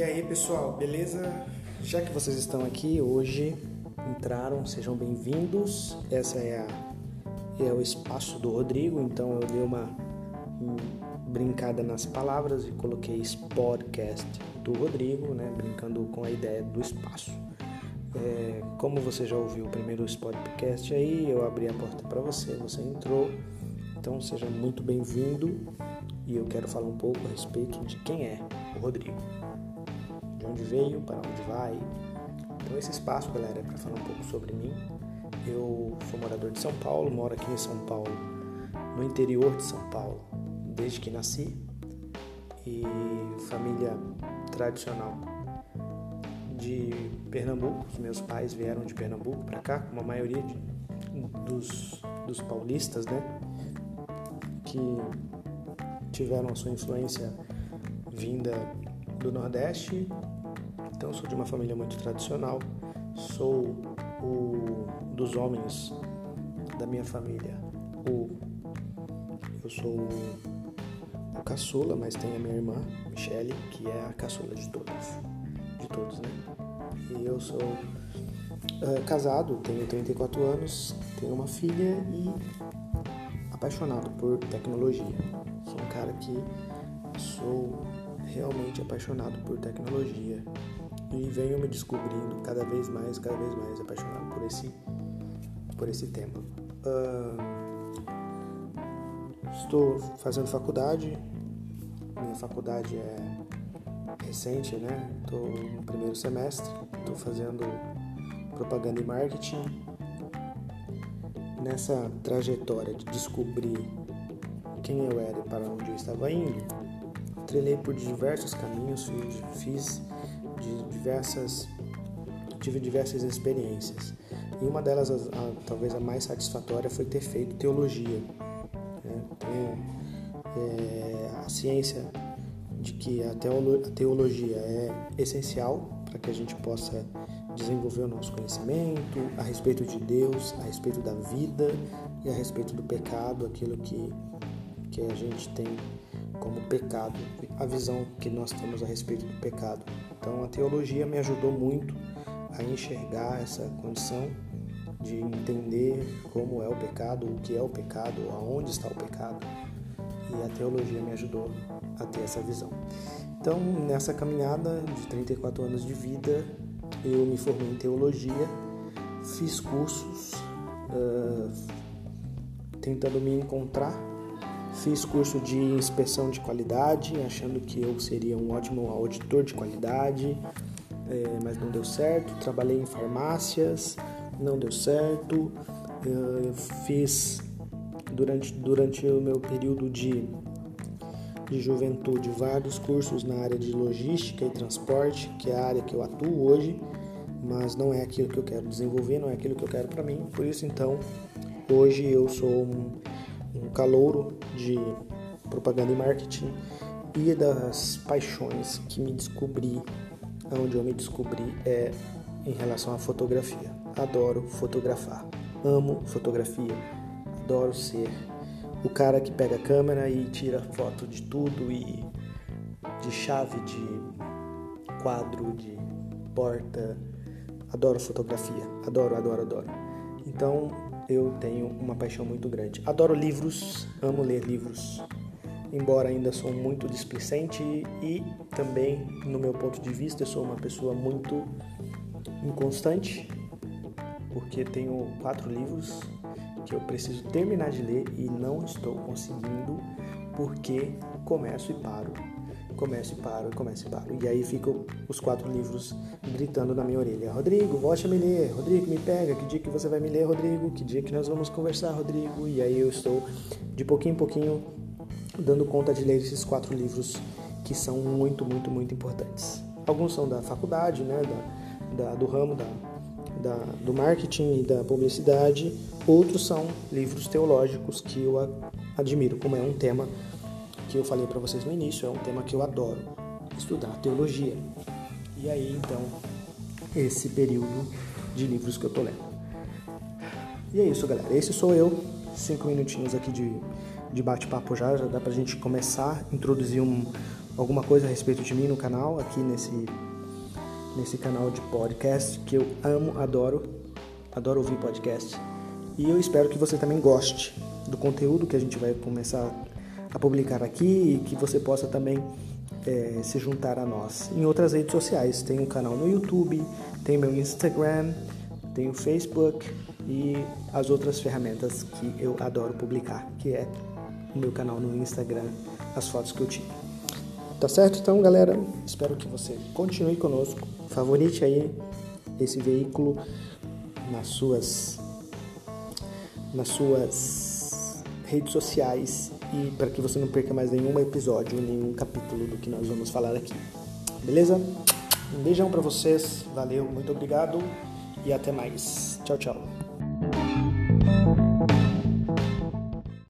E aí pessoal, beleza? Já que vocês estão aqui hoje, entraram, sejam bem-vindos. Essa é, a, é o espaço do Rodrigo, então eu dei uma brincada nas palavras e coloquei podcast do Rodrigo, né? Brincando com a ideia do espaço. É, como você já ouviu o primeiro podcast aí, eu abri a porta para você, você entrou. Então seja muito bem-vindo e eu quero falar um pouco a respeito de quem é o Rodrigo de onde veio, para onde vai. Então esse espaço, galera, é para falar um pouco sobre mim. Eu sou morador de São Paulo, moro aqui em São Paulo, no interior de São Paulo, desde que nasci. E família tradicional de Pernambuco. Os meus pais vieram de Pernambuco para cá, como a maioria de, dos, dos paulistas, né? Que tiveram a sua influência vinda do Nordeste então, sou de uma família muito tradicional. Sou o dos homens da minha família. O, eu sou o caçula, mas tem a minha irmã, Michele, que é a caçula de todas, de todos, né? E eu sou uh, casado, tenho 34 anos, tenho uma filha e apaixonado por tecnologia. Sou um cara que sou realmente apaixonado por tecnologia e venho me descobrindo cada vez mais, cada vez mais apaixonado por esse, por esse tema. Uh, estou fazendo faculdade, minha faculdade é recente, né? Estou no primeiro semestre, estou fazendo propaganda e marketing. Nessa trajetória de descobrir quem eu era e para onde eu estava indo, trilhei por diversos caminhos, fiz, de diversas tive diversas experiências e uma delas, a, a, talvez a mais satisfatória, foi ter feito teologia. Né? Tenho é, a ciência de que a, teolo, a teologia é essencial para que a gente possa desenvolver o nosso conhecimento a respeito de Deus, a respeito da vida e a respeito do pecado, aquilo que, que a gente tem como pecado, a visão que nós temos a respeito do pecado. Então a teologia me ajudou muito a enxergar essa condição de entender como é o pecado, o que é o pecado, aonde está o pecado. E a teologia me ajudou a ter essa visão. Então, nessa caminhada de 34 anos de vida, eu me formei em teologia, fiz cursos uh, tentando me encontrar Fiz curso de inspeção de qualidade, achando que eu seria um ótimo auditor de qualidade, é, mas não deu certo. Trabalhei em farmácias, não deu certo. Eu fiz durante, durante o meu período de, de juventude vários cursos na área de logística e transporte, que é a área que eu atuo hoje, mas não é aquilo que eu quero desenvolver, não é aquilo que eu quero para mim. Por isso, então, hoje eu sou um um calouro de propaganda e marketing e das paixões que me descobri, onde eu me descobri é em relação à fotografia. Adoro fotografar, amo fotografia, adoro ser o cara que pega a câmera e tira foto de tudo e de chave, de quadro, de porta. Adoro fotografia, adoro, adoro, adoro. Então eu tenho uma paixão muito grande. Adoro livros, amo ler livros, embora ainda sou muito displicente e também, no meu ponto de vista, sou uma pessoa muito inconstante, porque tenho quatro livros que eu preciso terminar de ler e não estou conseguindo porque começo e paro começo e paro, começo e paro. E aí ficam os quatro livros gritando na minha orelha: Rodrigo, volte a me ler. Rodrigo, me pega. Que dia que você vai me ler, Rodrigo? Que dia que nós vamos conversar, Rodrigo? E aí eu estou, de pouquinho em pouquinho, dando conta de ler esses quatro livros que são muito, muito, muito importantes. Alguns são da faculdade, né, da, da do ramo da, da, do marketing e da publicidade. Outros são livros teológicos que eu admiro, como é um tema que eu falei para vocês no início, é um tema que eu adoro, estudar teologia. E aí, então, esse período de livros que eu tô lendo. E é isso, galera. Esse sou eu. cinco minutinhos aqui de, de bate-papo já, já dá pra gente começar a introduzir um, alguma coisa a respeito de mim no canal, aqui nesse, nesse canal de podcast que eu amo, adoro, adoro ouvir podcast. E eu espero que você também goste do conteúdo que a gente vai começar a publicar aqui e que você possa também é, se juntar a nós. Em outras redes sociais, tem um canal no YouTube, tem meu Instagram, tem o Facebook e as outras ferramentas que eu adoro publicar, que é o meu canal no Instagram, as fotos que eu tiro. Tá certo? Então, galera, espero que você continue conosco. Favorite aí esse veículo nas suas nas suas redes sociais e para que você não perca mais nenhum episódio, nenhum capítulo do que nós vamos falar aqui. Beleza? Um beijão para vocês. Valeu, muito obrigado e até mais. Tchau, tchau.